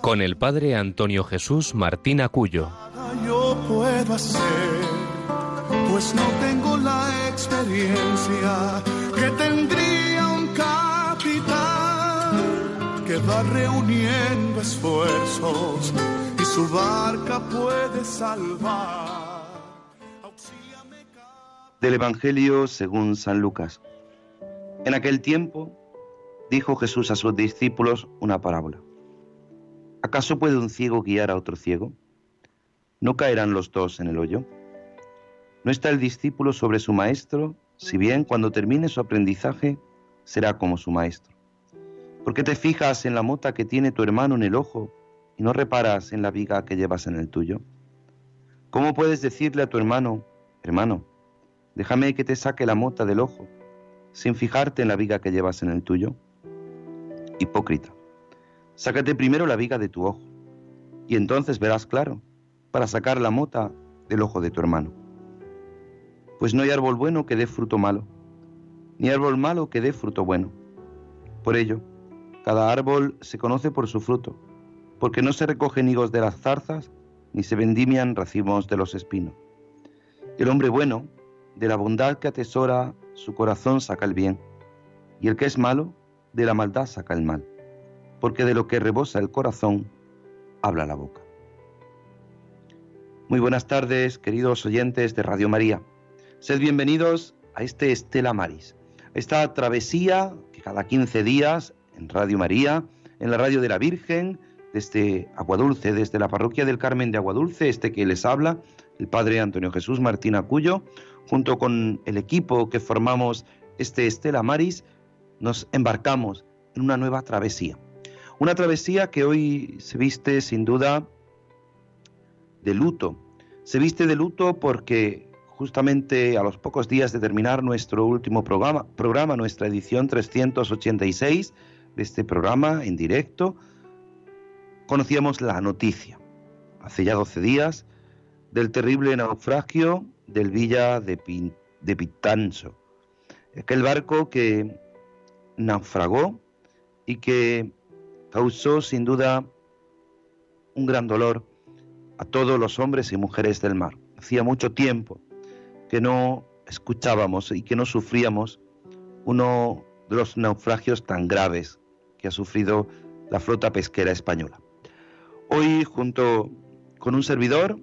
con el padre Antonio Jesús Martín Acuyo. Yo puedo hacer, pues no tengo la experiencia que tendría un capitán que va reuniendo esfuerzos y su barca puede salvar. Del Evangelio según San Lucas. En aquel tiempo dijo Jesús a sus discípulos una parábola. ¿Acaso puede un ciego guiar a otro ciego? ¿No caerán los dos en el hoyo? ¿No está el discípulo sobre su maestro, si bien cuando termine su aprendizaje será como su maestro? ¿Por qué te fijas en la mota que tiene tu hermano en el ojo y no reparas en la viga que llevas en el tuyo? ¿Cómo puedes decirle a tu hermano, hermano, déjame que te saque la mota del ojo, sin fijarte en la viga que llevas en el tuyo? Hipócrita, sácate primero la viga de tu ojo, y entonces verás claro para sacar la mota del ojo de tu hermano. Pues no hay árbol bueno que dé fruto malo, ni árbol malo que dé fruto bueno. Por ello, cada árbol se conoce por su fruto, porque no se recogen higos de las zarzas, ni se vendimian racimos de los espinos. El hombre bueno, de la bondad que atesora su corazón saca el bien, y el que es malo, de la maldad saca el mal, porque de lo que rebosa el corazón, habla la boca. Muy buenas tardes, queridos oyentes de Radio María. Sed bienvenidos a este Estela Maris, esta travesía que cada 15 días en Radio María, en la radio de la Virgen, desde Aguadulce, desde la parroquia del Carmen de Aguadulce, este que les habla, el Padre Antonio Jesús Martín Acuyo, junto con el equipo que formamos este Estela Maris, nos embarcamos en una nueva travesía. Una travesía que hoy se viste sin duda de luto. Se viste de luto porque justamente a los pocos días de terminar nuestro último programa, programa nuestra edición 386 de este programa en directo, conocíamos la noticia, hace ya 12 días, del terrible naufragio del Villa de, Pin, de aquel barco que naufragó y que causó sin duda un gran dolor a todos los hombres y mujeres del mar. Hacía mucho tiempo que no escuchábamos y que no sufríamos uno de los naufragios tan graves que ha sufrido la flota pesquera española. Hoy, junto con un servidor,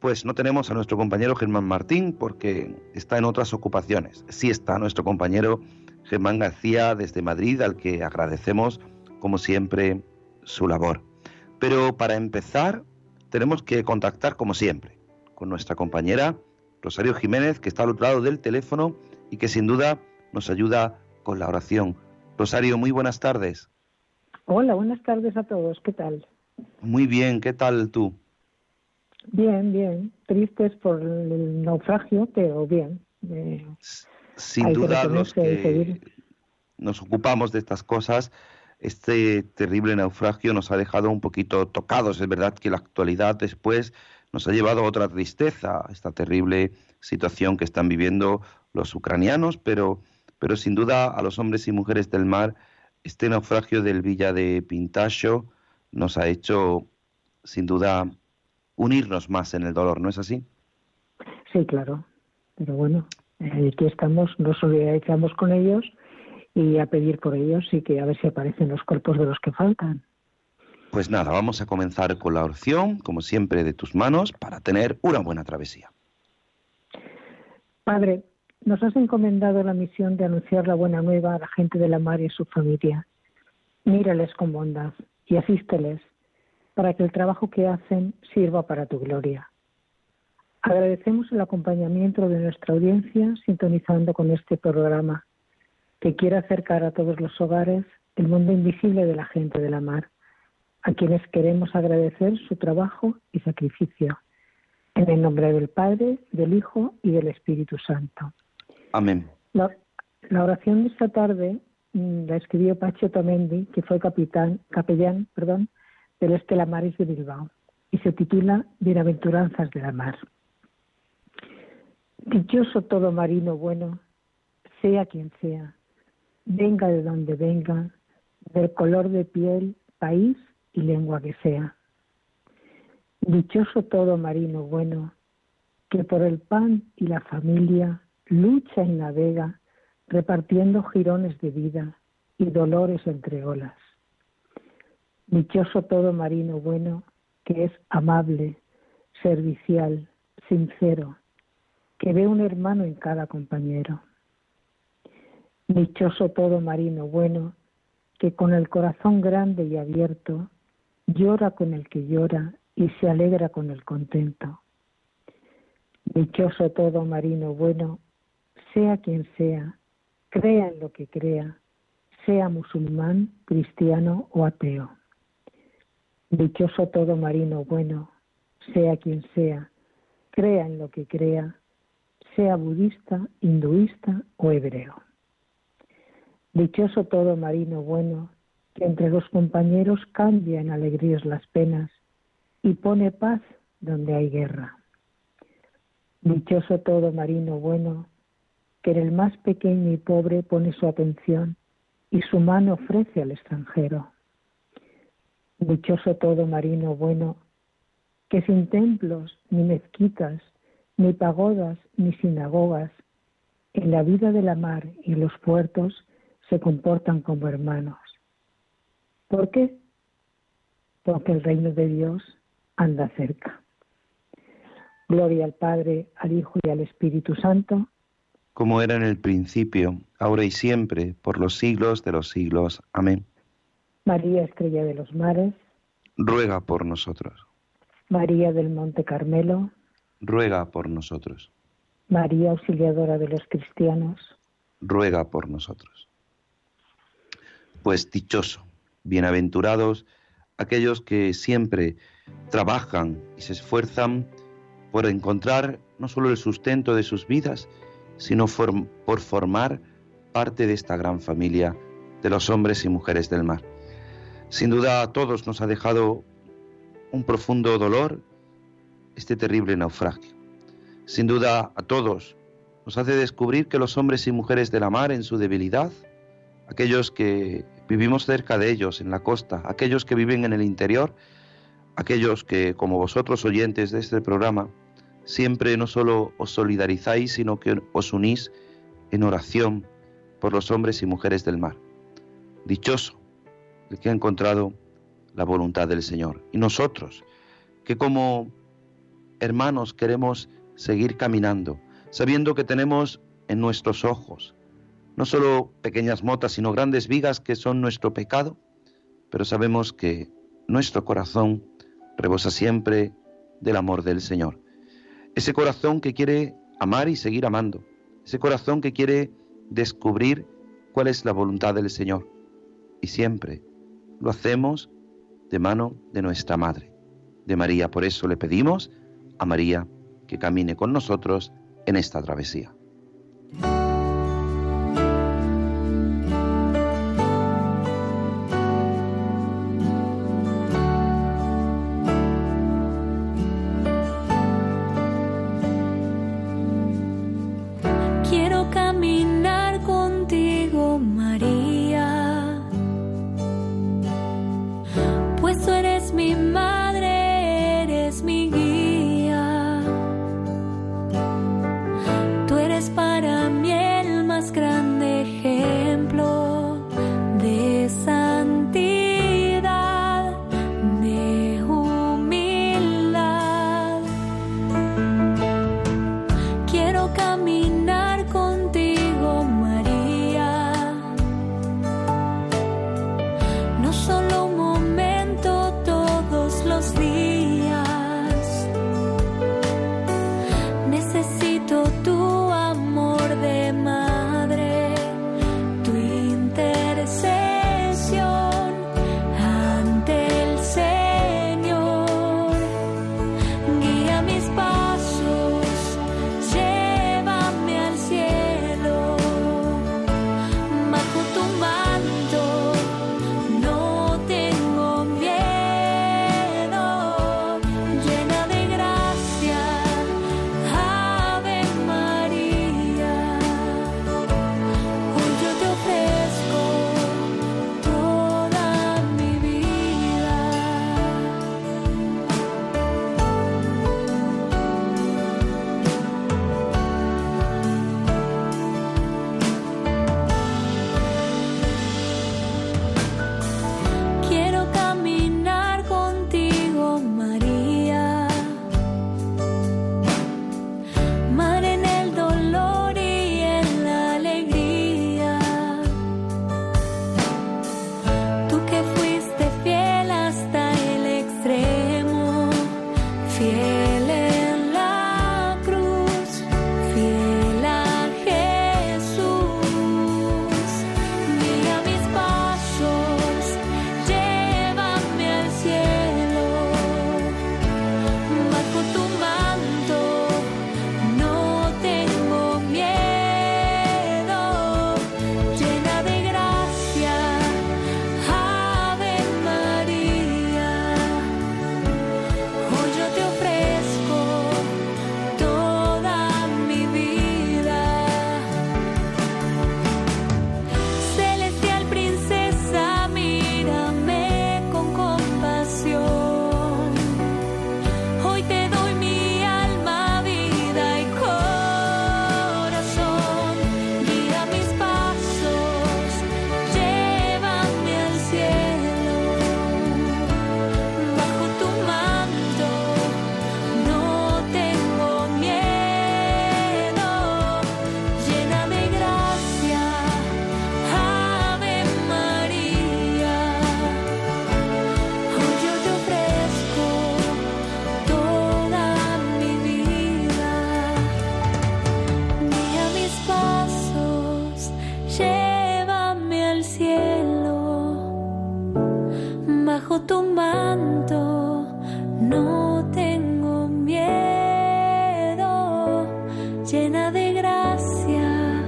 pues no tenemos a nuestro compañero Germán Martín porque está en otras ocupaciones. Sí está nuestro compañero Germán García desde Madrid, al que agradecemos, como siempre, su labor. Pero para empezar, tenemos que contactar, como siempre, con nuestra compañera Rosario Jiménez, que está al otro lado del teléfono y que sin duda nos ayuda con la oración. Rosario, muy buenas tardes. Hola, buenas tardes a todos. ¿Qué tal? Muy bien, ¿qué tal tú? Bien, bien. Tristes por el naufragio, pero bien. Eh, Sin duda, los que nos ocupamos de estas cosas, este terrible naufragio nos ha dejado un poquito tocados. Es verdad que la actualidad después nos ha llevado a otra tristeza, esta terrible situación que están viviendo los ucranianos, pero, pero sin duda a los hombres y mujeres del mar, este naufragio del Villa de Pintacho nos ha hecho, sin duda, unirnos más en el dolor, ¿no es así? Sí, claro. Pero bueno, eh, aquí estamos, nos solidarizamos con ellos y a pedir por ellos y que a ver si aparecen los cuerpos de los que faltan. Pues nada, vamos a comenzar con la oración, como siempre, de tus manos, para tener una buena travesía. Padre, nos has encomendado la misión de anunciar la buena nueva a la gente de la mar y a su familia. Mírales con bondad y asísteles para que el trabajo que hacen sirva para tu gloria. Agradecemos el acompañamiento de nuestra audiencia sintonizando con este programa que quiere acercar a todos los hogares el mundo invisible de la gente de la mar, a quienes queremos agradecer su trabajo y sacrificio. En el nombre del Padre, del Hijo y del Espíritu Santo. Amén. La, oración de esta tarde mm, la escribió Pacho Tomendi, que fue capitán, capellán perdón, del Estela Maris de Bilbao, y se titula Bienaventuranzas de la mar. Dichoso todo marino bueno, sea quien sea, venga de donde venga, del color de piel, país y lengua que sea. Dichoso todo marino bueno, que por el pan y la familia lucha y navega, repartiendo jirones de vida y dolores entre olas. Dichoso todo marino bueno, que es amable, servicial, sincero, que ve un hermano en cada compañero. Dichoso todo marino bueno, que con el corazón grande y abierto llora con el que llora y se alegra con el contento. Dichoso todo marino bueno, sea quien sea, crea en lo que crea, sea musulmán, cristiano o ateo. Dichoso todo marino bueno, sea quien sea, crea en lo que crea, sea budista, hinduista o hebreo. Dichoso todo marino bueno, que entre los compañeros cambia en alegrías las penas y pone paz donde hay guerra. Dichoso todo marino bueno, que en el más pequeño y pobre pone su atención y su mano ofrece al extranjero. Dichoso todo marino bueno, que sin templos, ni mezquitas, ni pagodas, ni sinagogas, en la vida de la mar y los puertos se comportan como hermanos. ¿Por qué? Porque el reino de Dios anda cerca. Gloria al Padre, al Hijo y al Espíritu Santo. Como era en el principio, ahora y siempre, por los siglos de los siglos. Amén. María, estrella de los mares. Ruega por nosotros. María del Monte Carmelo. Ruega por nosotros. María, auxiliadora de los cristianos. Ruega por nosotros. Pues dichoso, bienaventurados aquellos que siempre trabajan y se esfuerzan por encontrar no solo el sustento de sus vidas, sino por formar parte de esta gran familia de los hombres y mujeres del mar. Sin duda a todos nos ha dejado un profundo dolor este terrible naufragio. Sin duda a todos nos hace descubrir que los hombres y mujeres de la mar en su debilidad, aquellos que vivimos cerca de ellos en la costa, aquellos que viven en el interior, aquellos que, como vosotros oyentes de este programa, siempre no solo os solidarizáis, sino que os unís en oración por los hombres y mujeres del mar. Dichoso el que ha encontrado la voluntad del Señor. Y nosotros, que como hermanos queremos seguir caminando, sabiendo que tenemos en nuestros ojos no solo pequeñas motas, sino grandes vigas que son nuestro pecado, pero sabemos que nuestro corazón rebosa siempre del amor del Señor. Ese corazón que quiere amar y seguir amando, ese corazón que quiere descubrir cuál es la voluntad del Señor. Y siempre lo hacemos de mano de nuestra Madre, de María. Por eso le pedimos a María que camine con nosotros en esta travesía. Tu manto no tengo miedo, llena de gracia,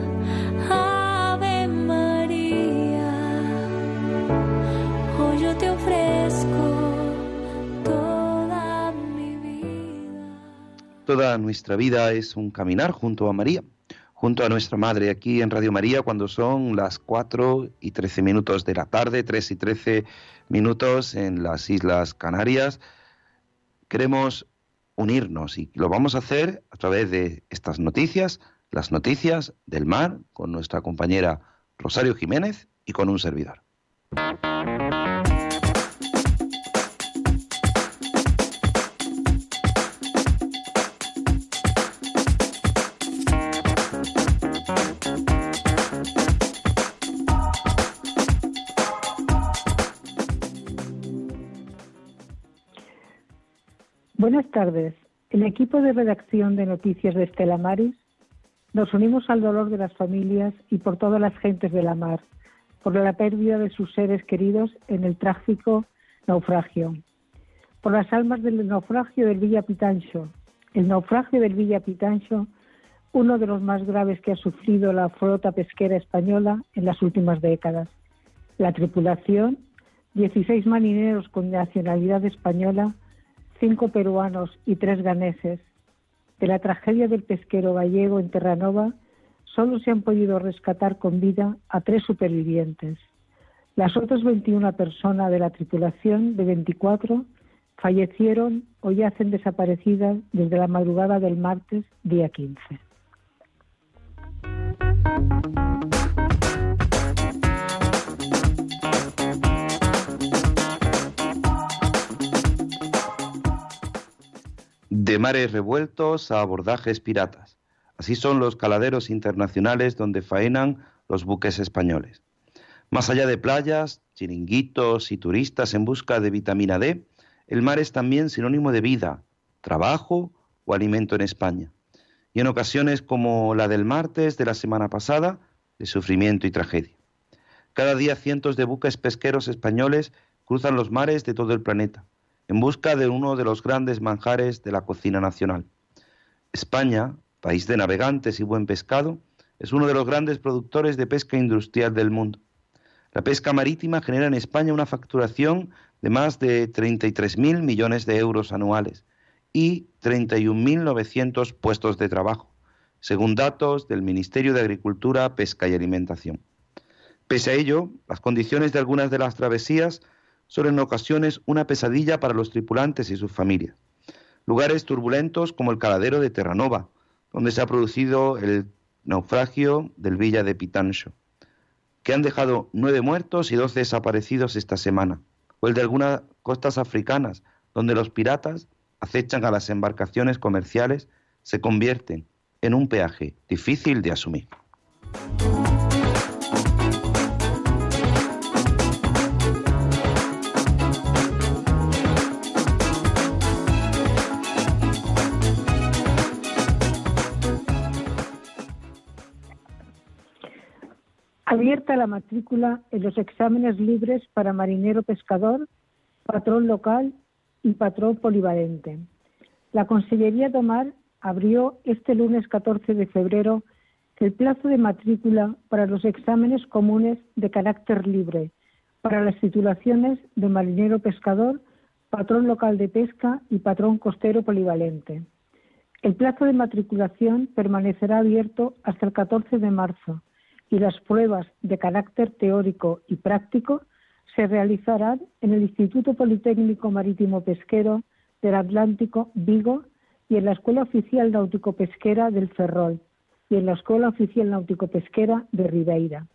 Ave María. Hoy yo te ofrezco toda mi vida. Toda nuestra vida es un caminar junto a María junto a nuestra madre aquí en Radio María cuando son las 4 y 13 minutos de la tarde, 3 y 13 minutos en las Islas Canarias. Queremos unirnos y lo vamos a hacer a través de estas noticias, las noticias del mar, con nuestra compañera Rosario Jiménez y con un servidor. Buenas tardes. El equipo de redacción de Noticias de Estela Maris nos unimos al dolor de las familias y por todas las gentes de la mar, por la pérdida de sus seres queridos en el trágico naufragio, por las almas del naufragio del Villa Pitancho. El naufragio del Villa Pitancho, uno de los más graves que ha sufrido la flota pesquera española en las últimas décadas. La tripulación, 16 marineros con nacionalidad española, cinco peruanos y tres ganeses. De la tragedia del pesquero gallego en Terranova, solo se han podido rescatar con vida a tres supervivientes. Las otras 21 personas de la tripulación de 24 fallecieron o yacen desaparecidas desde la madrugada del martes, día 15. De mares revueltos a abordajes piratas. Así son los caladeros internacionales donde faenan los buques españoles. Más allá de playas, chiringuitos y turistas en busca de vitamina D, el mar es también sinónimo de vida, trabajo o alimento en España. Y en ocasiones como la del martes de la semana pasada, de sufrimiento y tragedia. Cada día cientos de buques pesqueros españoles cruzan los mares de todo el planeta en busca de uno de los grandes manjares de la cocina nacional. España, país de navegantes y buen pescado, es uno de los grandes productores de pesca industrial del mundo. La pesca marítima genera en España una facturación de más de 33.000 millones de euros anuales y 31.900 puestos de trabajo, según datos del Ministerio de Agricultura, Pesca y Alimentación. Pese a ello, las condiciones de algunas de las travesías son en ocasiones una pesadilla para los tripulantes y sus familias. Lugares turbulentos como el caladero de Terranova, donde se ha producido el naufragio del Villa de Pitancho, que han dejado nueve muertos y doce desaparecidos esta semana, o el de algunas costas africanas, donde los piratas acechan a las embarcaciones comerciales, se convierten en un peaje difícil de asumir. Abierta la matrícula en los exámenes libres para marinero pescador, patrón local y patrón polivalente. La Consellería de Mar abrió este lunes 14 de febrero el plazo de matrícula para los exámenes comunes de carácter libre para las titulaciones de marinero pescador, patrón local de pesca y patrón costero polivalente. El plazo de matriculación permanecerá abierto hasta el 14 de marzo y las pruebas de carácter teórico y práctico se realizarán en el Instituto Politécnico Marítimo Pesquero del Atlántico Vigo y en la Escuela Oficial Náutico Pesquera del Ferrol y en la Escuela Oficial Náutico Pesquera de Ribeira.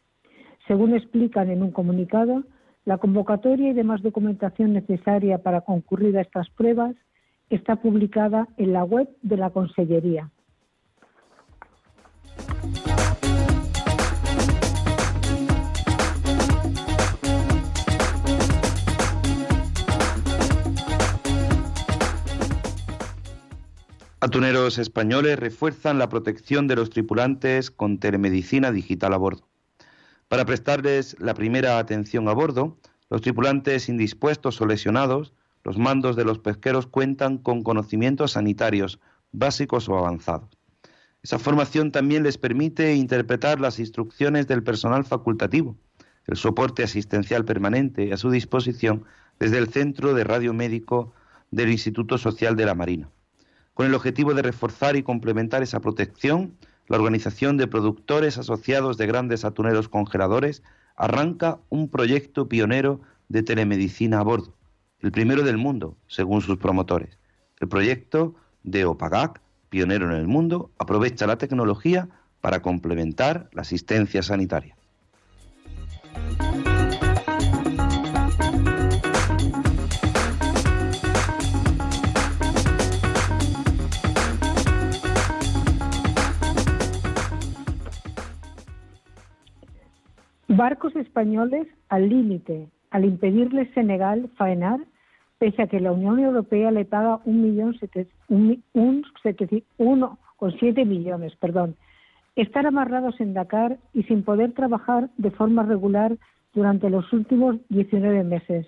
Según explican en un comunicado, la convocatoria y demás documentación necesaria para concurrir a estas pruebas está publicada en la web de la Consellería. Atuneros españoles refuerzan la protección de los tripulantes con telemedicina digital a bordo. Para prestarles la primera atención a bordo, Los tripulantes indispuestos o lesionados, los mandos de los pesqueros cuentan con conocimientos sanitarios básicos o avanzados. Esa formación también les permite interpretar las instrucciones del personal facultativo, el soporte asistencial permanente a su disposición desde el Centro de Radio Médico del Instituto Social de la Marina. Con el objetivo de reforzar y complementar esa protección, la Organización de Productores Asociados de Grandes Atuneros Congeladores arranca un proyecto pionero de telemedicina a bordo, el primero del mundo, según sus promotores. El proyecto de OPAGAC, pionero en el mundo, aprovecha la tecnología para complementar la asistencia sanitaria. Barcos españoles al límite, al impedirles Senegal faenar, pese a que la Unión Europea le paga un millón un, un, uno con siete millones, perdón, estar amarrados en Dakar y sin poder trabajar de forma regular durante los últimos 19 meses.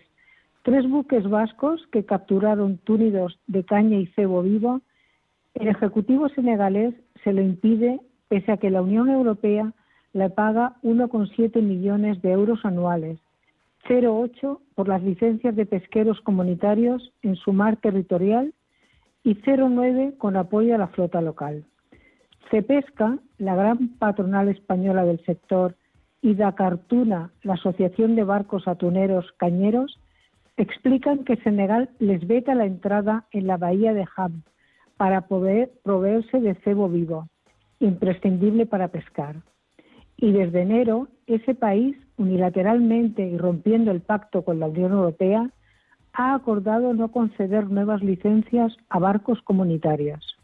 Tres buques vascos que capturaron túnidos de caña y cebo vivo, el Ejecutivo senegalés se lo impide pese a que la Unión Europea le paga 1,7 millones de euros anuales, 0,8 por las licencias de pesqueros comunitarios en su mar territorial y 0,9 con apoyo a la flota local. Cepesca, la gran patronal española del sector, y Dakartuna, la Asociación de Barcos Atuneros Cañeros, explican que Senegal les veta la entrada en la bahía de Ham para poder proveerse de cebo vivo, imprescindible para pescar y desde enero ese país, unilateralmente y rompiendo el pacto con la Unión Europea, ha acordado no conceder nuevas licencias a barcos comunitarios.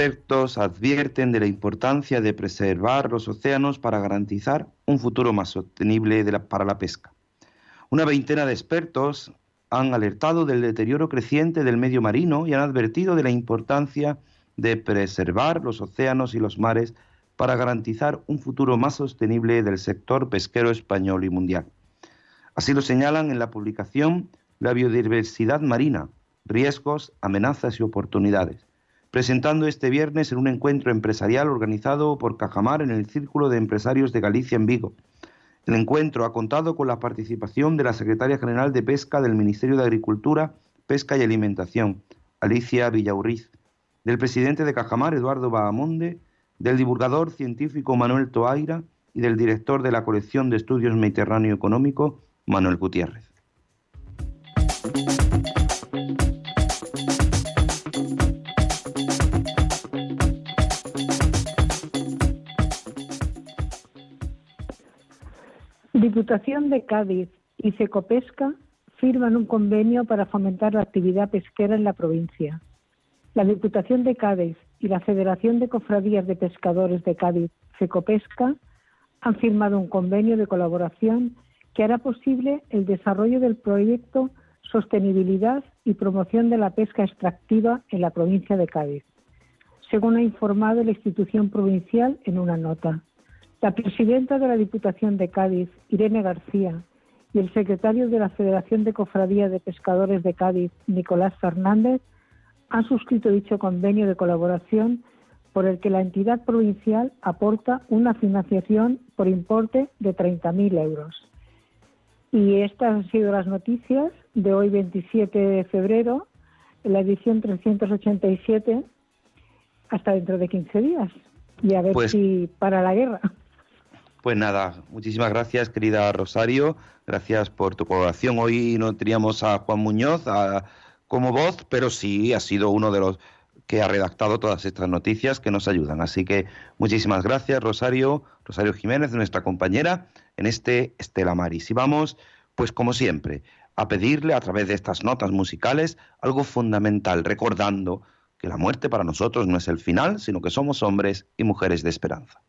Expertos advierten de la importancia de preservar los océanos para garantizar un futuro más sostenible para la pesca. Una veintena de expertos han alertado del deterioro creciente del medio marino y han advertido de la importancia de preservar los océanos y los mares para garantizar un futuro más sostenible del sector pesquero español y mundial. Así lo señalan en la publicación La biodiversidad marina, riesgos, amenazas y oportunidades presentando este viernes en un encuentro empresarial organizado por Cajamar en el Círculo de Empresarios de Galicia en Vigo. El encuentro ha contado con la participación de la Secretaria General de Pesca del Ministerio de Agricultura, Pesca y Alimentación, Alicia Villaurriz, del presidente de Cajamar, Eduardo Bahamonde, del divulgador científico Manuel Toaira y del director de la colección de estudios Mediterráneo Económico, Manuel Gutiérrez. Diputación de Cádiz y Secopesca firman un convenio para fomentar la actividad pesquera en la provincia. La Diputación de Cádiz y la Federación de Cofradías de Pescadores de Cádiz, Secopesca, han firmado un convenio de colaboración que hará posible el desarrollo del proyecto Sostenibilidad y Promoción de la Pesca Extractiva en la provincia de Cádiz, según ha informado la institución provincial en una nota. La presidenta de la Diputación de Cádiz, Irene García, y el secretario de la Federación de Cofradías de Pescadores de Cádiz, Nicolás Fernández, han suscrito dicho convenio de colaboración por el que la entidad provincial aporta una financiación por importe de 30.000 euros. Y estas han sido las noticias de hoy 27 de febrero, en la edición 387, hasta dentro de 15 días. Y a ver Pues- si para la guerra. Pues nada, muchísimas gracias, querida Rosario. Gracias por tu colaboración. Hoy no teníamos a Juan Muñoz como voz, pero sí ha sido uno de los que ha redactado todas estas noticias que nos ayudan. Así que muchísimas gracias, Rosario, Rosario Jiménez, nuestra compañera, en este Estela Maris. Y vamos, pues como siempre, a pedirle a través de estas notas musicales algo fundamental, recordando que la muerte para nosotros no es el final, sino que somos hombres y mujeres de esperanza.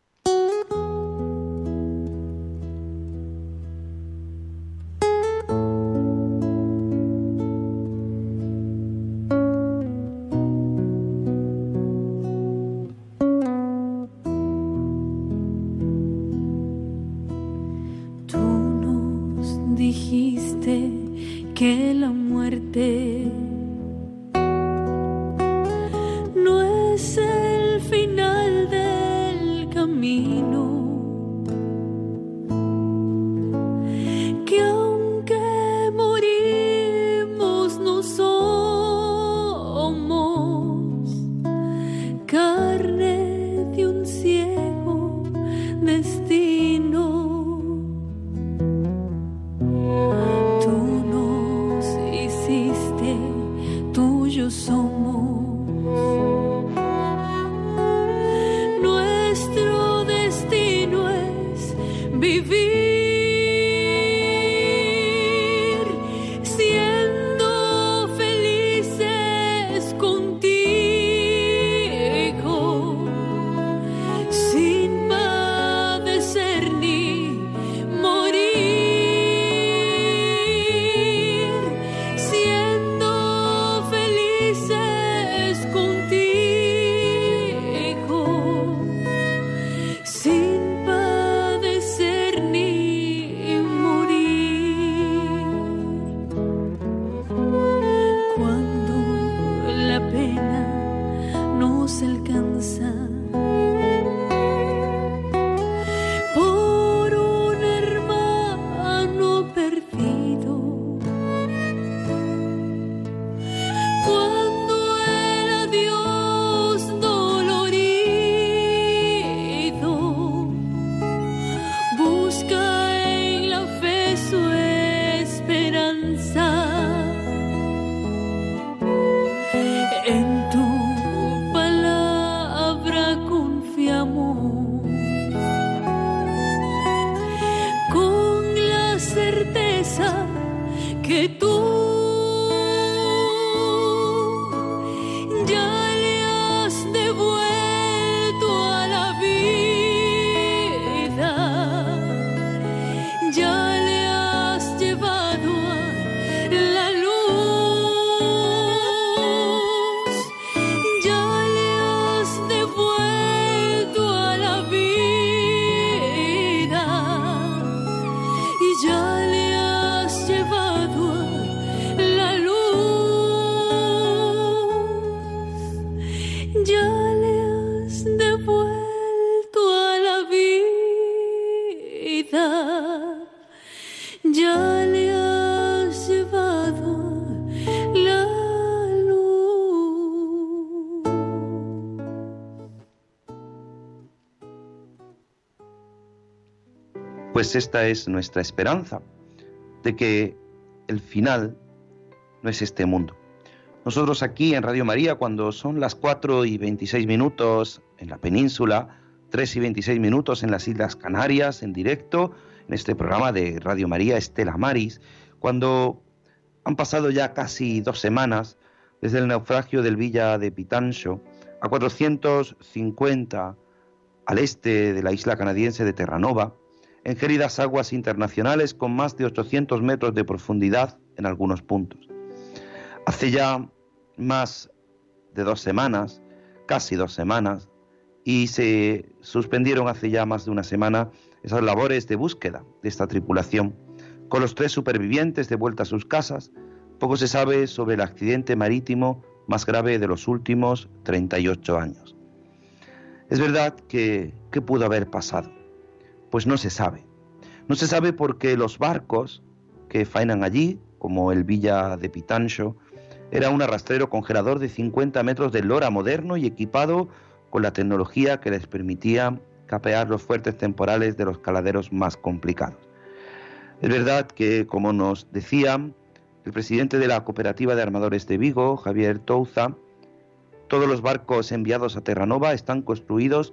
Pues esta es nuestra esperanza, de que el final no es este mundo. Nosotros aquí en Radio María, cuando son las 4 y 26 minutos en la península, 3 y 26 minutos en las Islas Canarias, en directo, en este programa de Radio María Estela Maris, cuando han pasado ya casi dos semanas desde el naufragio del Villa de Pitancho, a 450 al este de la isla canadiense de Terranova, en aguas internacionales con más de 800 metros de profundidad en algunos puntos. Hace ya más de dos semanas, casi dos semanas, y se suspendieron hace ya más de una semana esas labores de búsqueda de esta tripulación. Con los tres supervivientes de vuelta a sus casas, poco se sabe sobre el accidente marítimo más grave de los últimos 38 años. Es verdad que, ¿qué pudo haber pasado? Pues no se sabe. No se sabe porque los barcos que faenan allí, como el Villa de Pitancho, era un arrastrero congelador de 50 metros de lora moderno y equipado con la tecnología que les permitía capear los fuertes temporales de los caladeros más complicados. Es verdad que, como nos decía el presidente de la Cooperativa de Armadores de Vigo, Javier Touza, todos los barcos enviados a Terranova están construidos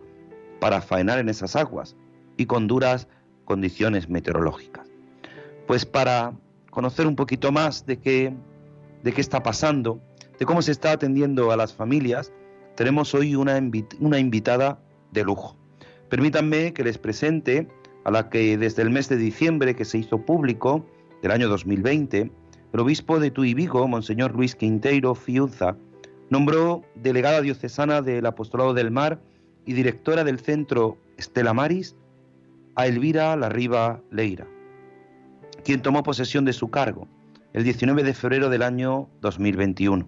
para faenar en esas aguas y con duras condiciones meteorológicas. Pues para conocer un poquito más de qué, de qué está pasando, de cómo se está atendiendo a las familias, tenemos hoy una, una invitada de lujo. Permítanme que les presente a la que desde el mes de diciembre que se hizo público del año 2020, el obispo de Tuy Vigo, Monseñor Luis Quinteiro Fiuza, nombró delegada diocesana del Apostolado del Mar y directora del centro Estela Maris a Elvira Larriba Leira. quien tomó posesión de su cargo el 19 de febrero del año 2021.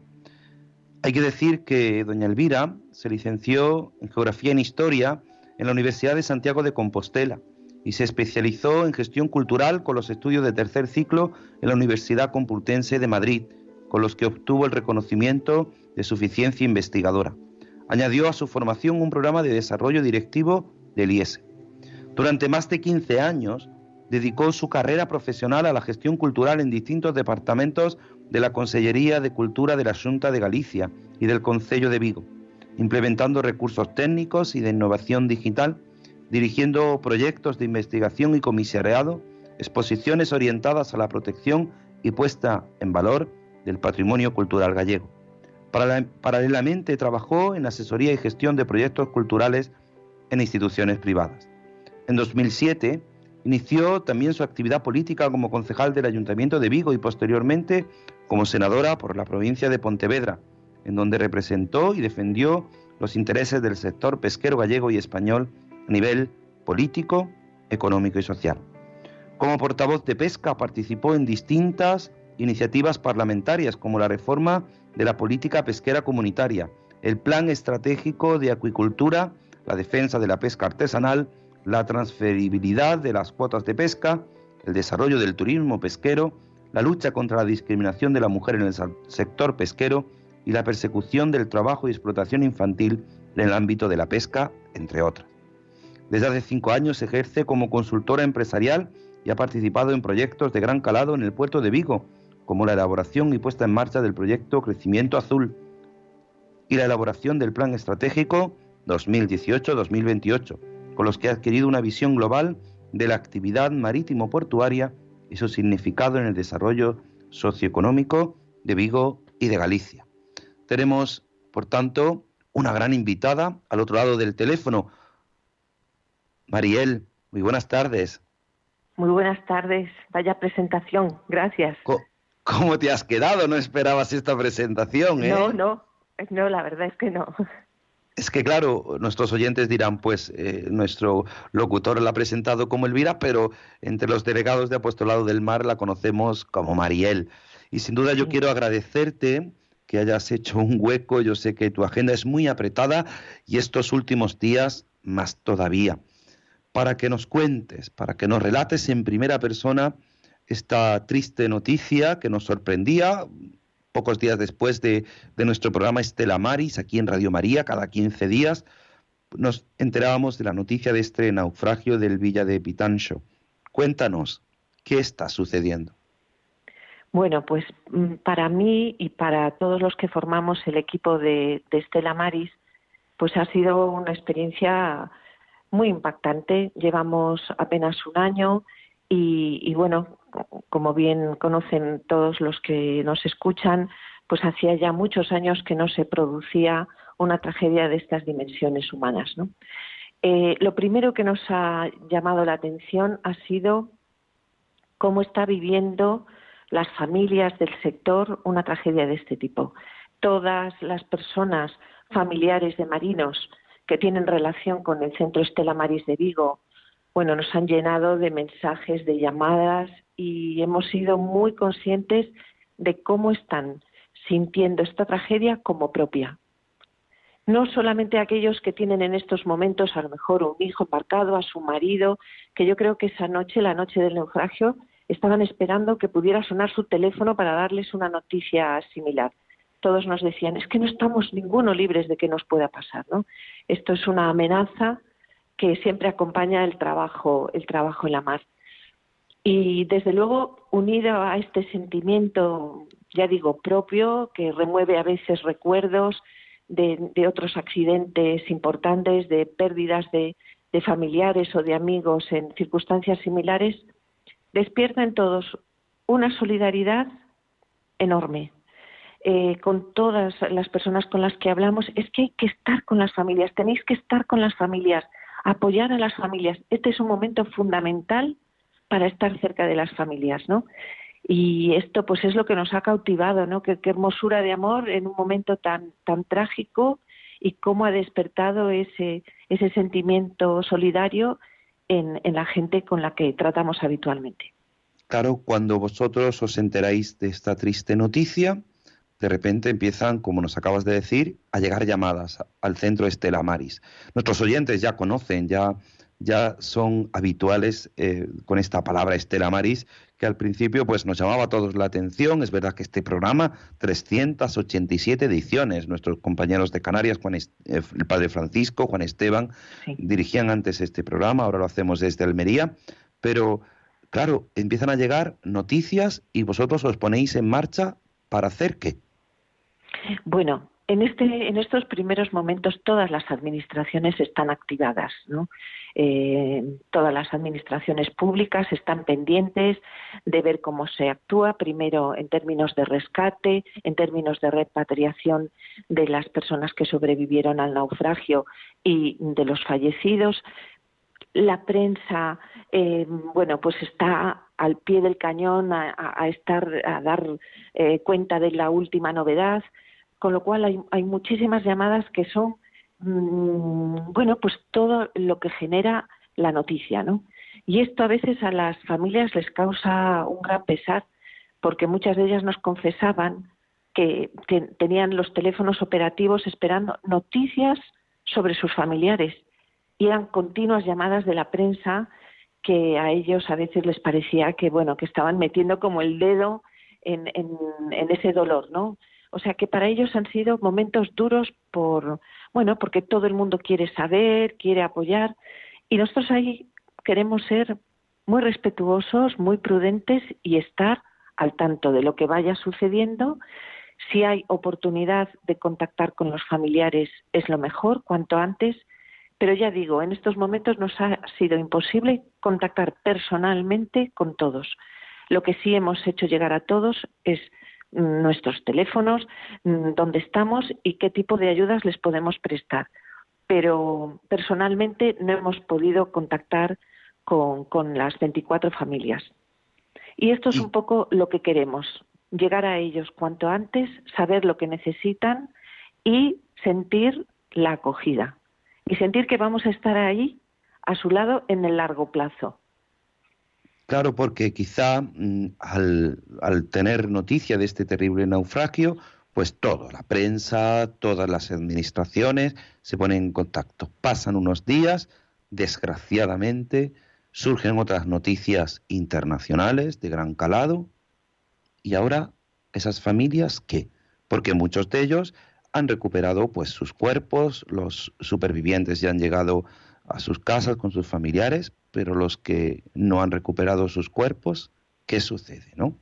Hay que decir que doña Elvira se licenció en Geografía en Historia en la Universidad de Santiago de Compostela y se especializó en gestión cultural con los estudios de tercer ciclo en la Universidad Complutense de Madrid, con los que obtuvo el reconocimiento de suficiencia investigadora. Añadió a su formación un programa de desarrollo directivo del IES. Durante más de 15 años dedicó su carrera profesional a la gestión cultural en distintos departamentos de la Consellería de Cultura de la Junta de Galicia y del Concello de Vigo, implementando recursos técnicos y de innovación digital, dirigiendo proyectos de investigación y comisariado, exposiciones orientadas a la protección y puesta en valor del patrimonio cultural gallego. Paralelamente trabajó en asesoría y gestión de proyectos culturales en instituciones privadas. En 2007 Inició también su actividad política como concejal del Ayuntamiento de Vigo y posteriormente como senadora por la provincia de Pontevedra, en donde representó y defendió los intereses del sector pesquero gallego y español a nivel político, económico y social. Como portavoz de pesca participó en distintas iniciativas parlamentarias como la reforma de la política pesquera comunitaria, el plan estratégico de acuicultura, la defensa de la pesca artesanal la transferibilidad de las cuotas de pesca, el desarrollo del turismo pesquero, la lucha contra la discriminación de la mujer en el sector pesquero y la persecución del trabajo y explotación infantil en el ámbito de la pesca, entre otras. Desde hace cinco años ejerce como consultora empresarial y ha participado en proyectos de gran calado en el puerto de Vigo, como la elaboración y puesta en marcha del proyecto Crecimiento Azul y la elaboración del Plan Estratégico 2018-2028 con los que ha adquirido una visión global de la actividad marítimo-portuaria y su significado en el desarrollo socioeconómico de Vigo y de Galicia. Tenemos, por tanto, una gran invitada al otro lado del teléfono. Mariel, muy buenas tardes. Muy buenas tardes. Vaya presentación. Gracias. ¿Cómo te has quedado? No esperabas esta presentación, ¿eh? No, no. No, la verdad es que no. Es que claro, nuestros oyentes dirán, pues eh, nuestro locutor la ha presentado como Elvira, pero entre los delegados de Apostolado del Mar la conocemos como Mariel. Y sin duda yo quiero agradecerte que hayas hecho un hueco, yo sé que tu agenda es muy apretada y estos últimos días más todavía, para que nos cuentes, para que nos relates en primera persona esta triste noticia que nos sorprendía, pocos días después de, nuestro programa Estela Maris, aquí en Radio María, cada 15 días, nos enterábamos de la noticia de este naufragio del Villa de Pitancho. Cuéntanos, ¿qué está sucediendo? Bueno, pues mm, para mí y para todos los que formamos el equipo de, Estela Maris, pues ha sido una experiencia muy impactante. Llevamos apenas un año y, y bueno, como bien conocen todos los que nos escuchan, pues hacía ya muchos años que no se producía una tragedia de estas dimensiones humanas. Eh, lo primero que nos ha llamado la atención ha sido cómo está viviendo las familias del sector una tragedia de este tipo. Todas las personas familiares de marinos que tienen relación con el Centro Estela Maris de Vigo, bueno, nos han llenado de mensajes, de llamadas y hemos sido muy conscientes de cómo están sintiendo esta tragedia como propia. No solamente aquellos que tienen en estos momentos a lo mejor un hijo embarcado, a su marido, que yo creo que esa noche, la noche del naufragio, estaban esperando que pudiera sonar su teléfono para darles una noticia similar. Todos nos decían, es que no estamos ninguno libres de que nos pueda pasar, ¿no? Esto es una amenaza que siempre acompaña el trabajo, el trabajo en la mar. Y desde luego, unido a este sentimiento, ya digo, propio, que remueve a veces recuerdos de, otros accidentes importantes, de pérdidas de, familiares o de amigos en circunstancias similares, despierta en todos una solidaridad enorme. Eh, con todas las personas con las que hablamos, es que hay que estar con las familias, tenéis que estar con las familias, apoyar a las familias. Este es un momento fundamental para estar cerca de las familias, ¿no? Y esto pues es lo que nos ha cautivado, ¿no? Qué, hermosura de amor en un momento tan, tan trágico y cómo ha despertado ese, ese sentimiento solidario en, en la gente con la que tratamos habitualmente. Claro, cuando vosotros os enteráis de esta triste noticia, de repente empiezan, como nos acabas de decir, a llegar llamadas al centro Estela Maris. Nuestros oyentes ya conocen, ya, ya son habituales eh, con esta palabra Estela Maris, que al principio pues nos llamaba a todos la atención. Es verdad que este programa, 387 ediciones, nuestros compañeros de Canarias, Juan eh, el padre Francisco, Juan Esteban, dirigían antes este programa, ahora lo hacemos desde Almería, pero claro, empiezan a llegar noticias y vosotros os ponéis en marcha para hacer qué. Bueno, en, este, en estos primeros momentos todas las administraciones están activadas, ¿no? Eh, todas las administraciones públicas están pendientes de ver cómo se actúa, primero en términos de rescate, en términos de repatriación de las personas que sobrevivieron al naufragio y de los fallecidos. La prensa, eh, bueno, pues está al pie del cañón a, estar a dar eh, cuenta de la última novedad con lo cual hay, muchísimas llamadas que son, mm, bueno, pues todo lo que genera la noticia, ¿no? Y esto a veces a las familias les causa un gran pesar, porque muchas de ellas nos confesaban que, tenían los teléfonos operativos esperando noticias sobre sus familiares y eran continuas llamadas de la prensa que a ellos a veces les parecía que bueno que estaban metiendo como el dedo en, en ese dolor, ¿no? O sea que para ellos han sido momentos duros por, bueno, porque todo el mundo quiere saber, quiere apoyar y nosotros ahí queremos ser muy respetuosos, muy prudentes y estar al tanto de lo que vaya sucediendo. Si hay oportunidad de contactar con los familiares es lo mejor, cuanto antes, pero ya digo, en estos momentos nos ha sido imposible contactar personalmente con todos. Lo que sí hemos hecho llegar a todos es nuestros teléfonos, mm, dónde estamos y qué tipo de ayudas les podemos prestar. Pero personalmente no hemos podido contactar con, con las 24 familias. Y esto es un poco lo que queremos, llegar a ellos cuanto antes, saber lo que necesitan y sentir la acogida. Y sentir que vamos a estar ahí a su lado en el largo plazo. Claro, porque quizá mm, al, al, tener noticia de este terrible naufragio, pues todo, la prensa, todas las administraciones se ponen en contacto. Pasan unos días, desgraciadamente, surgen otras noticias internacionales de gran calado, y ahora esas familias, ¿qué? Porque muchos de ellos han recuperado pues sus cuerpos, los supervivientes ya han llegado a sus casas con sus familiares, pero los que no han recuperado sus cuerpos, ¿qué sucede, no?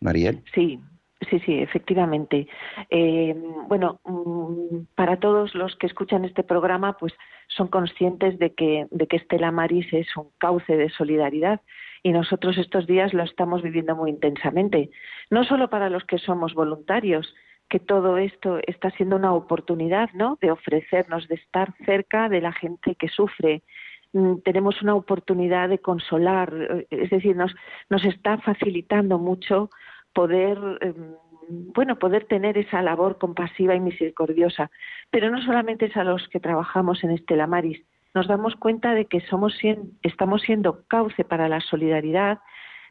Mariel. Sí, sí, sí, efectivamente. Eh, bueno, mm, para todos los que escuchan este programa, pues son conscientes de que, de que Estela Maris es un cauce de solidaridad y nosotros estos días lo estamos viviendo muy intensamente. No solo para los que somos voluntarios, que todo esto está siendo una oportunidad, ¿no? De ofrecernos, de estar cerca de la gente que sufre. Mm, tenemos una oportunidad de consolar, eh, es decir, nos, nos está facilitando mucho poder, em, bueno, poder tener esa labor compasiva y misericordiosa. Pero no solamente es a los que trabajamos en Estela Maris, nos damos cuenta de que somos, estamos siendo cauce para la solidaridad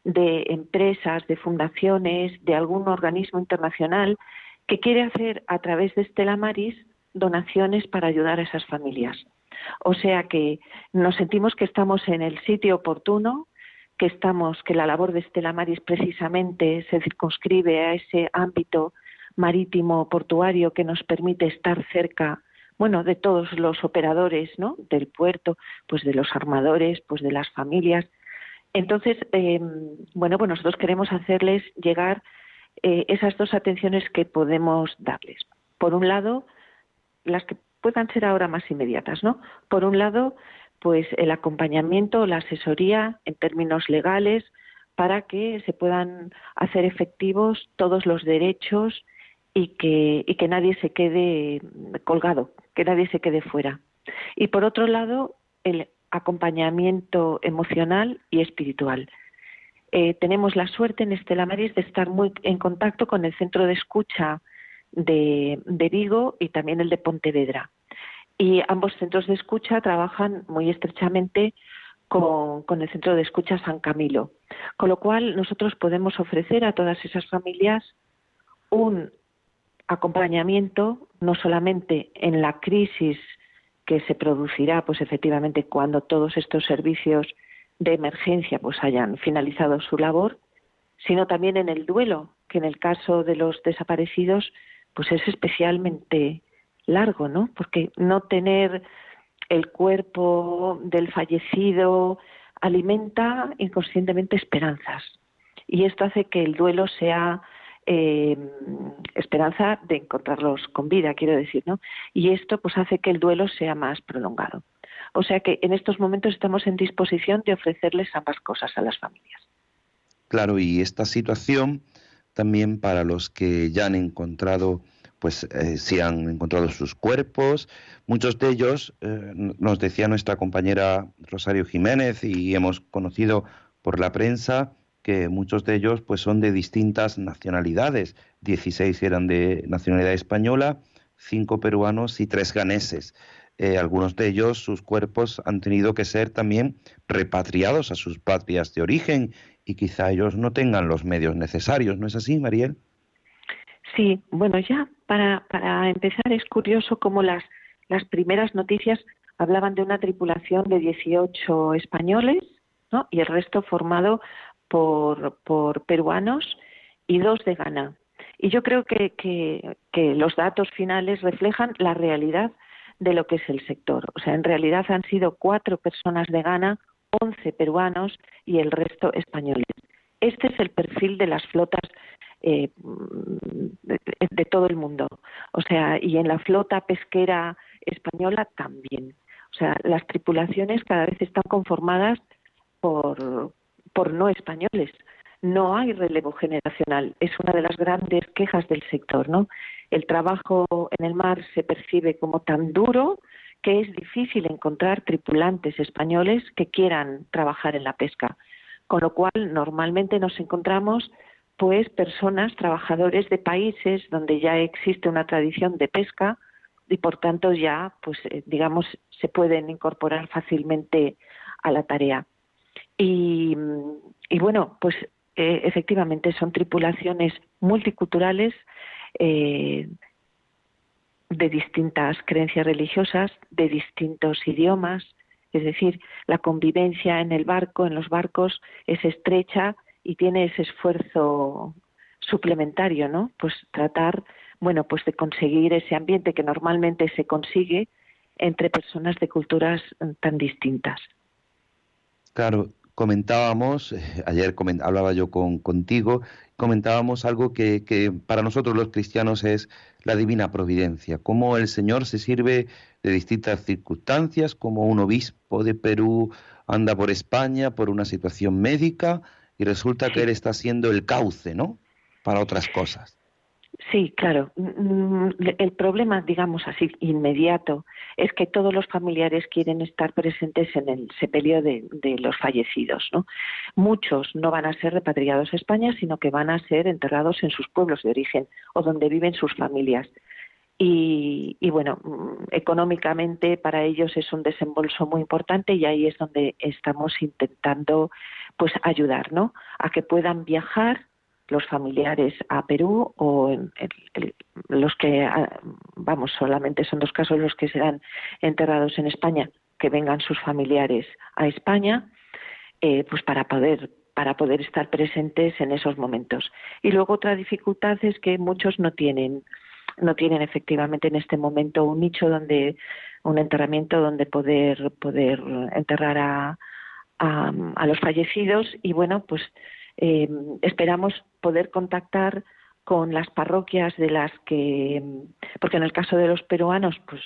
de empresas, de fundaciones, de algún organismo internacional que quiere hacer a través de Estela Maris donaciones para ayudar a esas familias. O sea que nos sentimos que estamos en el sitio oportuno, que estamos, que la labor de Estela Maris precisamente se circunscribe a ese ámbito marítimo portuario que nos permite estar cerca bueno, de todos los operadores, ¿no? Del puerto, pues de los armadores, pues de las familias. Entonces, eh, bueno, pues nosotros queremos hacerles llegar eh, esas dos atenciones que podemos darles. Por un lado, las que puedan ser ahora más inmediatas, ¿no? Por un lado, pues el acompañamiento, la asesoría en términos legales para que se puedan hacer efectivos todos los derechos y que, y que nadie se quede colgado, que nadie se quede fuera. Y por otro lado, el acompañamiento emocional y espiritual. Eh, tenemos la suerte en Estela Maris de estar muy en contacto con el centro de escucha de, Vigo y también el de Pontevedra. Y ambos centros de escucha trabajan muy estrechamente con, con, el Centro de Escucha San Camilo. Con lo cual, nosotros podemos ofrecer a todas esas familias un acompañamiento, no solamente en la crisis que se producirá, pues efectivamente, cuando todos estos servicios de emergencia pues hayan finalizado su labor, sino también en el duelo, que en el caso de los desaparecidos, pues es especialmente largo, ¿no? Porque no tener el cuerpo del fallecido alimenta inconscientemente esperanzas. Y esto hace que el duelo sea eh, esperanza de encontrarlos con vida, quiero decir, ¿no? Y esto pues hace que el duelo sea más prolongado. O sea que en estos momentos estamos en disposición de ofrecerles ambas cosas a las familias. Claro, y esta situación también para los que ya han encontrado pues eh, si han encontrado sus cuerpos. Muchos de ellos, eh, nos decía nuestra compañera Rosario Jiménez y hemos conocido por la prensa que muchos de ellos pues son de distintas nacionalidades. 16 eran de nacionalidad española, cinco peruanos y tres ganeses. Eh, algunos de ellos, sus cuerpos han tenido que ser también repatriados a sus patrias de origen y quizá ellos no tengan los medios necesarios. ¿No es así, Mariel? Sí, bueno, ya para, para empezar es curioso cómo las, las primeras noticias hablaban de una tripulación de 18 españoles ¿no? y el resto formado por, por peruanos y dos de Ghana. Y yo creo que, que, que los datos finales reflejan la realidad de lo que es el sector. O sea, en realidad han sido cuatro personas de Ghana, once peruanos y el resto españoles. Este es el perfil de las flotas eh, de, todo el mundo. O sea, y en la flota pesquera española también. O sea, las tripulaciones cada vez están conformadas por, por no españoles. No hay relevo generacional. Es una de las grandes quejas del sector, ¿no? El trabajo en el mar se percibe como tan duro que es difícil encontrar tripulantes españoles que quieran trabajar en la pesca. Con lo cual, normalmente nos encontramos pues personas, trabajadores de países donde ya existe una tradición de pesca y por tanto ya, pues eh, digamos, se pueden incorporar fácilmente a la tarea. Y, bueno, pues eh, efectivamente son tripulaciones multiculturales eh, de distintas creencias religiosas, de distintos idiomas, es decir, la convivencia en el barco, en los barcos, es estrecha y tiene ese esfuerzo suplementario, ¿no? Pues tratar, bueno, pues de conseguir ese ambiente que normalmente se consigue entre personas de culturas mm, tan distintas. Claro, comentábamos, eh, ayer hablaba yo con, contigo, comentábamos algo que, que, para nosotros los cristianos es la divina providencia, cómo el Señor se sirve de distintas circunstancias, como un obispo de Perú anda por España por una situación médica y resulta que él está siendo el cauce, ¿no? Para otras cosas. Sí, claro. Mm, el problema, digamos así, inmediato, es que todos los familiares quieren estar presentes en el sepelio de, de, los fallecidos, ¿no? Muchos no van a ser repatriados a España, sino que van a ser enterrados en sus pueblos de origen o donde viven sus familias. Y, y, bueno, mm, económicamente para ellos es un desembolso muy importante y ahí es donde estamos intentando pues ayudar, ¿no? A que puedan viajar los familiares a Perú o los que, ah, vamos, solamente son dos casos los que serán enterrados en España, que vengan sus familiares a España, eh, pues para poder para poder estar presentes en esos momentos. Y luego otra dificultad es que muchos no tienen no tienen efectivamente en este momento un nicho donde un enterramiento donde poder poder enterrar a, a, los fallecidos y bueno, pues eh, esperamos poder contactar con las parroquias de las que, porque en el caso de los peruanos, pues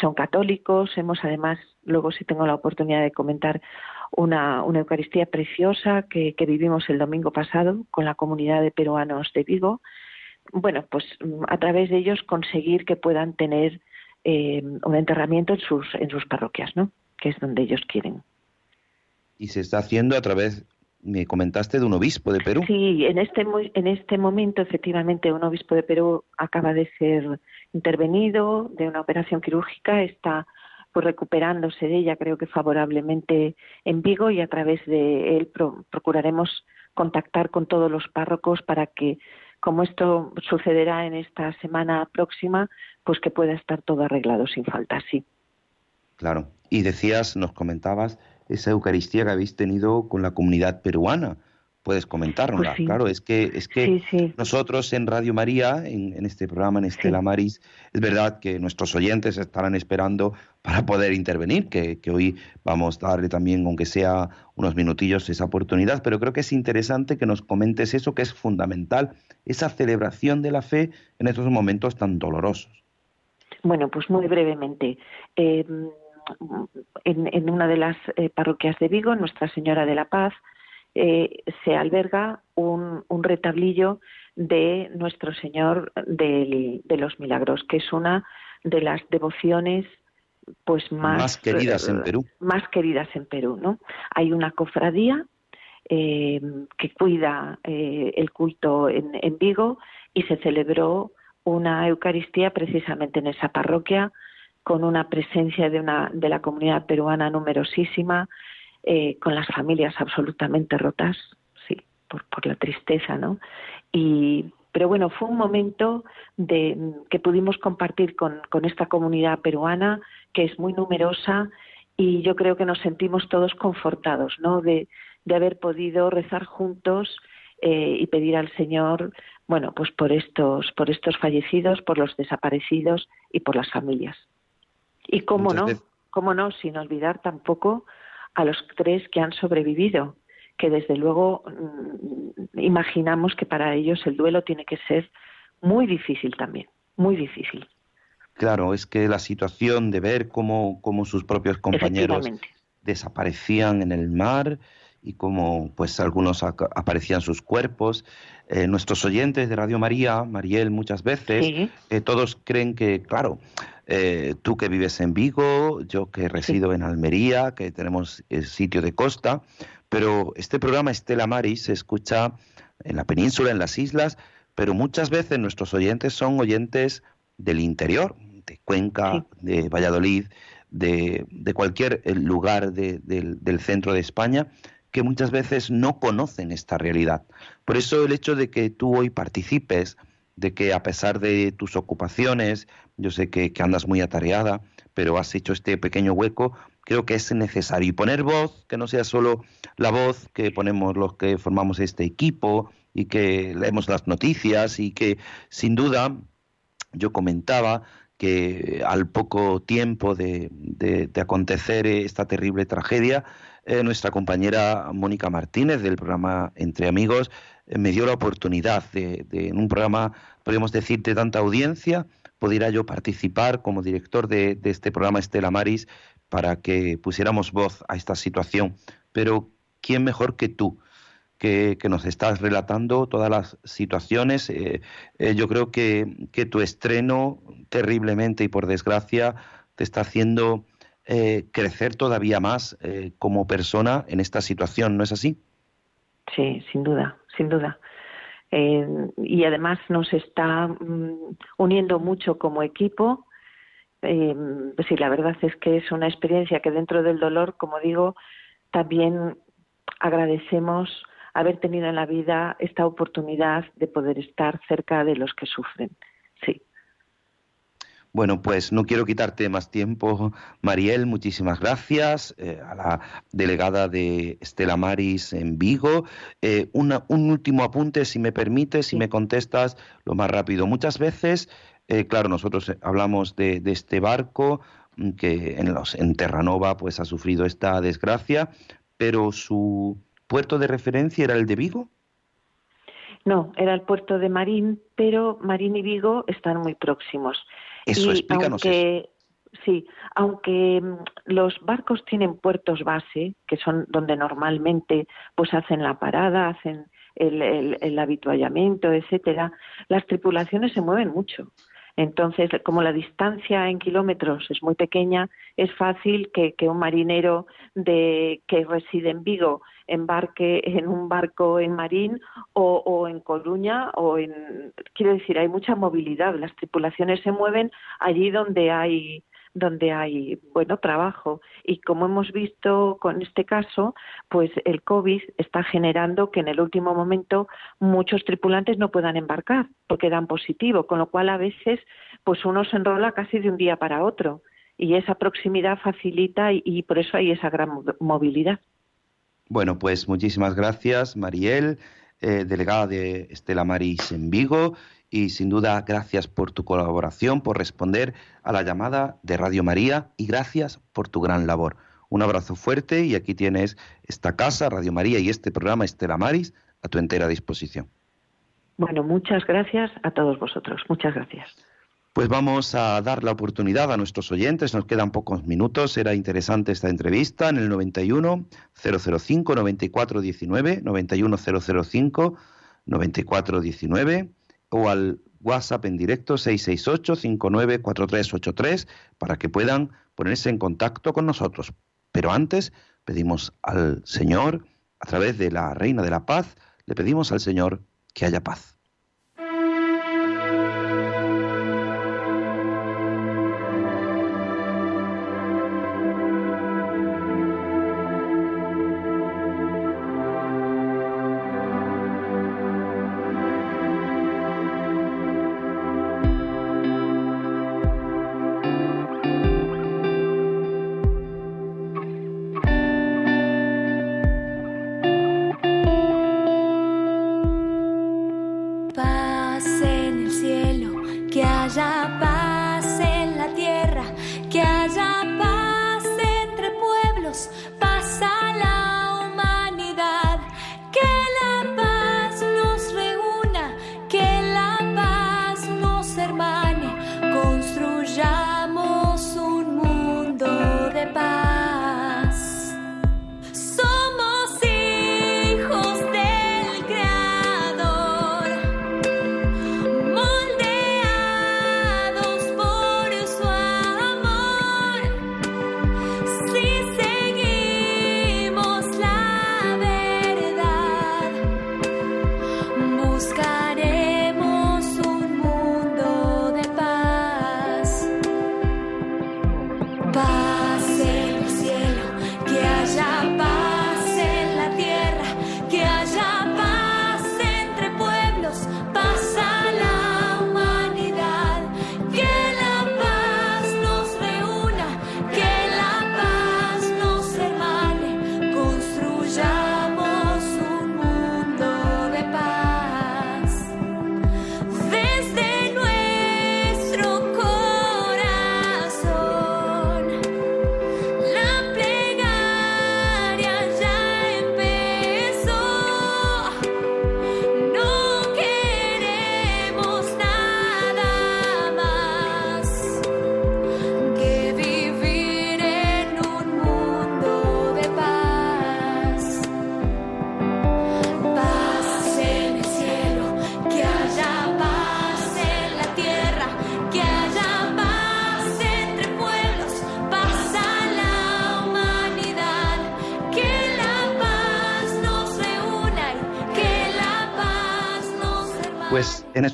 son católicos, hemos además, luego si tengo la oportunidad de comentar, una, una Eucaristía preciosa que, vivimos el domingo pasado con la comunidad de peruanos de Vigo. Bueno, pues a través de ellos conseguir que puedan tener eh, un enterramiento en sus, en sus parroquias, ¿no? Que es donde ellos quieren y se está haciendo a través, me comentaste, de un obispo de Perú. Sí, en este, en este momento efectivamente un obispo de Perú acaba de ser intervenido de una operación quirúrgica, está pues recuperándose de ella, creo que favorablemente en Vigo y a través de él procuraremos contactar con todos los párrocos para que como esto sucederá en esta semana próxima, pues que pueda estar todo arreglado sin falta, sí. Claro. Y decías, nos comentabas esa Eucaristía que habéis tenido con la comunidad peruana puedes comentárnosla. Pues claro, es que, es que nosotros en Radio María, en, este programa, en Estela Maris, es verdad que nuestros oyentes estarán esperando para poder intervenir, que, que, hoy vamos a darle también, aunque sea unos minutillos, esa oportunidad, pero creo que es interesante que nos comentes eso que es fundamental, esa celebración de la fe en estos momentos tan dolorosos. Bueno, pues muy brevemente. Em, en, en, una de las eh, parroquias de Vigo, Nuestra Señora de la Paz, eh, se alberga un, retablillo de Nuestro Señor de los Milagros, que es una de las devociones pues más, queridas en Perú. Más queridas en Perú, ¿no? Hay una cofradía eh, que cuida el culto en, en Vigo y se celebró una Eucaristía precisamente en esa parroquia con una presencia de una de la comunidad peruana numerosísima, eh, con las familias absolutamente rotas, sí, por, por la tristeza, ¿no? Y, pero bueno, fue un momento de, que pudimos compartir con, con esta comunidad peruana, que es muy numerosa, y yo creo que nos sentimos todos confortados, ¿no? De, de haber podido rezar juntos eh, y pedir al Señor, bueno, pues por estos, por estos fallecidos, por los desaparecidos y por las familias. Y cómo no, cómo no, sin olvidar tampoco a los tres que han sobrevivido, que desde luego mm, imaginamos que para ellos el duelo tiene que ser muy difícil también, muy difícil. Claro, es que la situación de ver cómo, cómo sus propios compañeros desaparecían en el mar y cómo pues algunos aparecían sus cuerpos. Eh, nuestros oyentes de Radio María, Mariel, muchas veces, eh, todos creen que, claro, eh, tú que vives en Vigo, yo que resido en Almería, que tenemos el sitio de costa, pero este programa Estela Maris se escucha en la península, en las islas, pero muchas veces nuestros oyentes son oyentes del interior, de Cuenca, de Valladolid, de, cualquier lugar del centro de España, que muchas veces no conocen esta realidad. Por eso el hecho de que tú hoy participes de que a pesar de tus ocupaciones, yo sé que, andas muy atareada, pero has hecho este pequeño hueco, creo que es necesario. Y poner voz, que no sea solo la voz que ponemos los que formamos este equipo y que leemos las noticias y que sin duda yo comentaba que al poco tiempo de, acontecer esta terrible tragedia, eh, nuestra compañera Mónica Martínez del programa Entre Amigos me dio la oportunidad de, en un programa, podríamos decir, de tanta audiencia, pudiera yo participar como director de, este programa Estela Maris para que pusiéramos voz a esta situación. Pero, ¿quién mejor que tú? Que, nos estás relatando todas las situaciones. Eh, eh, yo creo que, tu estreno, terriblemente y por desgracia, te está haciendo eh, crecer todavía más como persona en esta situación, ¿no es así? Sí, sin duda, sin duda. Eh, y además nos está mm, uniendo mucho como equipo. Eh, sí, la verdad es que es una experiencia que dentro del dolor, como digo, también agradecemos haber tenido en la vida esta oportunidad de poder estar cerca de los que sufren. Sí. Bueno, pues no quiero quitarte más tiempo, Mariel. Muchísimas gracias eh, a la delegada de Estela Maris en Vigo. Eh, un último apunte, si me permites, si me contestas lo más rápido. Muchas veces, eh, claro, nosotros hablamos de, este barco mm, que en, los, en Terranova pues ha sufrido esta desgracia, pero su puerto de referencia era el de Vigo. No, era el puerto de Marín, pero Marín y Vigo están muy próximos. Eso, explícanos aunque, Sí, aunque mm, los barcos tienen puertos base, que son donde normalmente pues hacen la parada, hacen el, el, el habituallamiento, etcétera, las tripulaciones se mueven mucho. Entonces, como la distancia en kilómetros es muy pequeña, es fácil que, un marinero de, que reside en Vigo embarque en un barco en Marín o, en Coruña o en... Quiero decir, hay mucha movilidad. Las tripulaciones se mueven allí donde hay donde hay bueno trabajo. Y como hemos visto con este caso pues el covid está generando que en el último momento muchos tripulantes no puedan embarcar porque dan positivo con lo cual a veces pues uno se enrola casi de un día para otro. Y esa proximidad facilita y, por eso hay esa gran movilidad. Bueno pues muchísimas gracias Mariel eh, delegada de Estela Maris en Vigo y sin duda gracias por tu colaboración, por responder a la llamada de Radio María y gracias por tu gran labor. Un abrazo fuerte y aquí tienes esta casa, Radio María y este programa Estela Maris a tu entera disposición. Bueno, muchas gracias a todos vosotros. Muchas gracias. Pues vamos a dar la oportunidad a nuestros oyentes, nos quedan pocos minutos, era interesante esta entrevista en el 91 005 9419 91 005 9419 o al WhatsApp en directo 668-594383 para que puedan ponerse en contacto con nosotros. Pero antes pedimos al Señor, a través de la Reina de la Paz, le pedimos al Señor que haya paz.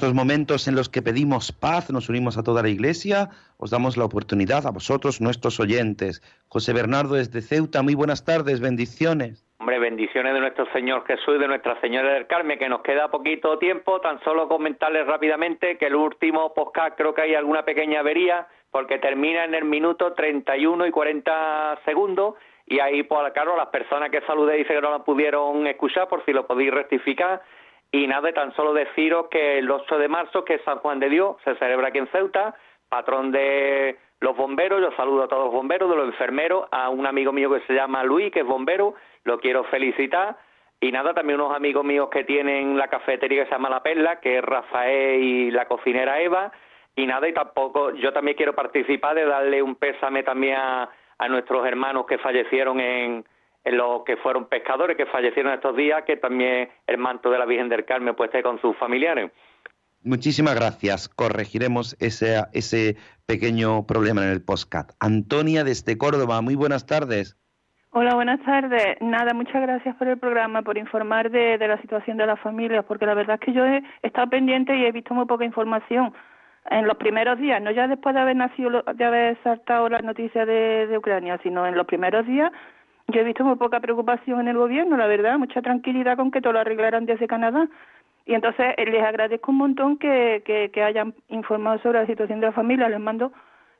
Estos momentos en los que pedimos paz, nos unimos a toda la Iglesia, os damos la oportunidad a vosotros, nuestros oyentes. José Bernardo desde Ceuta, muy buenas tardes, bendiciones. Hombre, bendiciones de nuestro Señor Jesús y de Nuestra Señora del Carmen, que nos queda poquito tiempo, tan solo comentarles rápidamente que el último podcast creo que hay alguna pequeña avería, porque termina en el minuto 31 y 40 segundos, y ahí, pues, claro, las personas que saludé dicen que no la pudieron escuchar, por si lo podéis rectificar, y nada, tan solo deciros que el 8 de marzo, que es San Juan de Dios, se celebra aquí en Ceuta, patrón de los bomberos, yo saludo a todos los bomberos, de los enfermeros, a un amigo mío que se llama Luis, que es bombero, lo quiero felicitar, y nada, también unos amigos míos que tienen la cafetería que se llama La Perla, que es Rafael y la cocinera Eva, y nada, y tampoco, yo también quiero participar de darle un pésame también a nuestros hermanos que fallecieron en los que fueron pescadores que fallecieron estos días, que también el manto de la Virgen del Carmen pues esté con sus familiares. Muchísimas gracias. Corregiremos ese, ese pequeño problema en el postcat. Antonia desde Córdoba, muy buenas tardes. Hola, buenas tardes. Nada, muchas gracias por el programa, por informar de, de la situación de las familias, porque la verdad es que yo he estado pendiente y he visto muy poca información en los primeros días, no ya después de haber nacido, de haber saltado las noticias de, de Ucrania, sino en los primeros días, yo he visto muy poca preocupación en el gobierno, la verdad, mucha tranquilidad con que todo lo arreglaran desde Canadá. Y entonces eh, les agradezco un montón que, que, que hayan informado sobre la situación de la familia. Les mando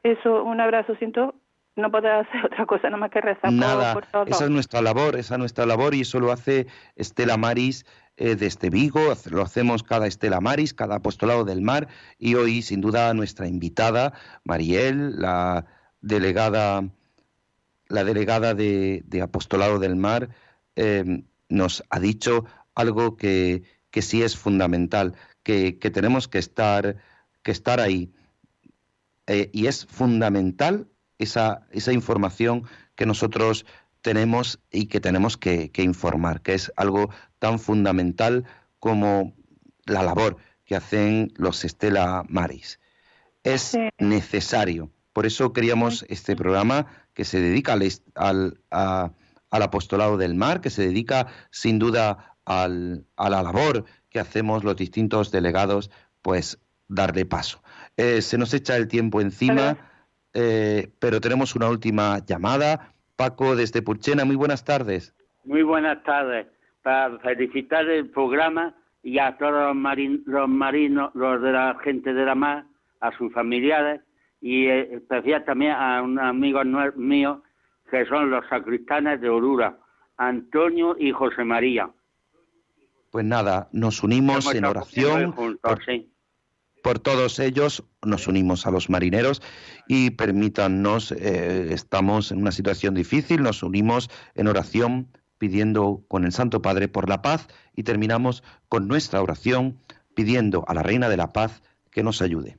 eso, un abrazo. Siento no poder hacer otra cosa nada más que rezar Nada, por, por esa es nuestra labor, esa es nuestra labor y eso lo hace Estela Maris eh, desde Vigo, lo hacemos cada Estela Maris, cada apostolado del mar y hoy sin duda nuestra invitada, Mariel, la delegada, la delegada de, de apostolado del mar, eh, nos ha dicho algo que, que sí es fundamental, que, que tenemos que estar, que estar ahí. Eh, y es fundamental esa, esa información que nosotros tenemos y que tenemos que, que, informar, que es algo tan fundamental como la labor que hacen los Estela Maris. Es necesario. Por eso queríamos este programa que se dedica al, al, a, al, apostolado del mar, que se dedica sin duda al, a la labor que hacemos los distintos delegados, pues darle paso. Eh, se nos echa el tiempo encima, eh, pero tenemos una última llamada. Paco, desde Purchena, muy buenas tardes. Muy buenas tardes. Para felicitar el programa y a todos los, marin los marinos, los de la gente de la mar, a sus familiares y eh, especial también a un amigo mío que son los sacristanes de Orura, Antonio y José María. Pues nada, nos unimos en oración. Juntos, por, sí por todos ellos nos unimos a los marineros y permítanos, eh, estamos en una situación difícil, nos unimos en oración pidiendo con el Santo Padre por la paz y terminamos con nuestra oración pidiendo a la Reina de la Paz que nos ayude.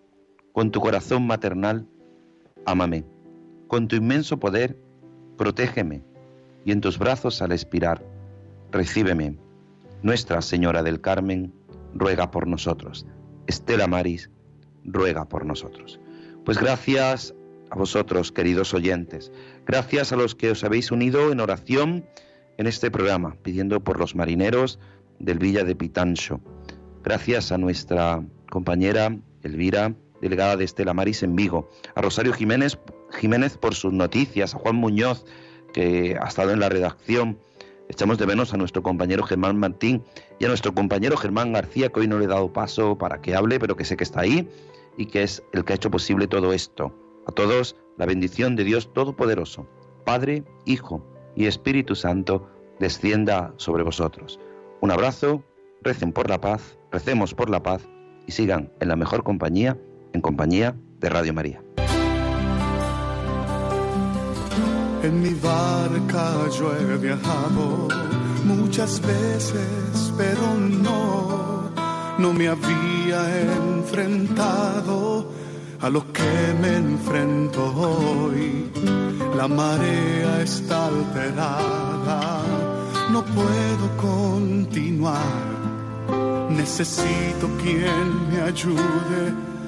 Con tu corazón maternal, ámame. Con tu inmenso poder, protégeme. Y en tus brazos al expirar, recíbeme. Nuestra Señora del Carmen, ruega por nosotros. Estela Maris, ruega por nosotros. Pues gracias a vosotros, queridos oyentes. Gracias a los que os habéis unido en oración en este programa, pidiendo por los marineros del Villa de Pitancho. Gracias a nuestra compañera Elvira, delegada de Estela Maris en Vigo, a Rosario Jiménez, Jiménez por sus noticias, a Juan Muñoz, que ha estado en la redacción. Echamos de menos a nuestro compañero Germán Martín y a nuestro compañero Germán García, que hoy no le he dado paso para que hable, pero que sé que está ahí y que es el que ha hecho posible todo esto. A todos la bendición de Dios Todopoderoso, Padre, Hijo y Espíritu Santo, descienda sobre vosotros. Un abrazo, recen por la paz, recemos por la paz y sigan en la mejor compañía, en compañía de Radio María. En mi barca yo he viajado muchas veces, pero no, no me había enfrentado a lo que me enfrento hoy. La marea está alterada, no puedo continuar. Necesito quien me ayude,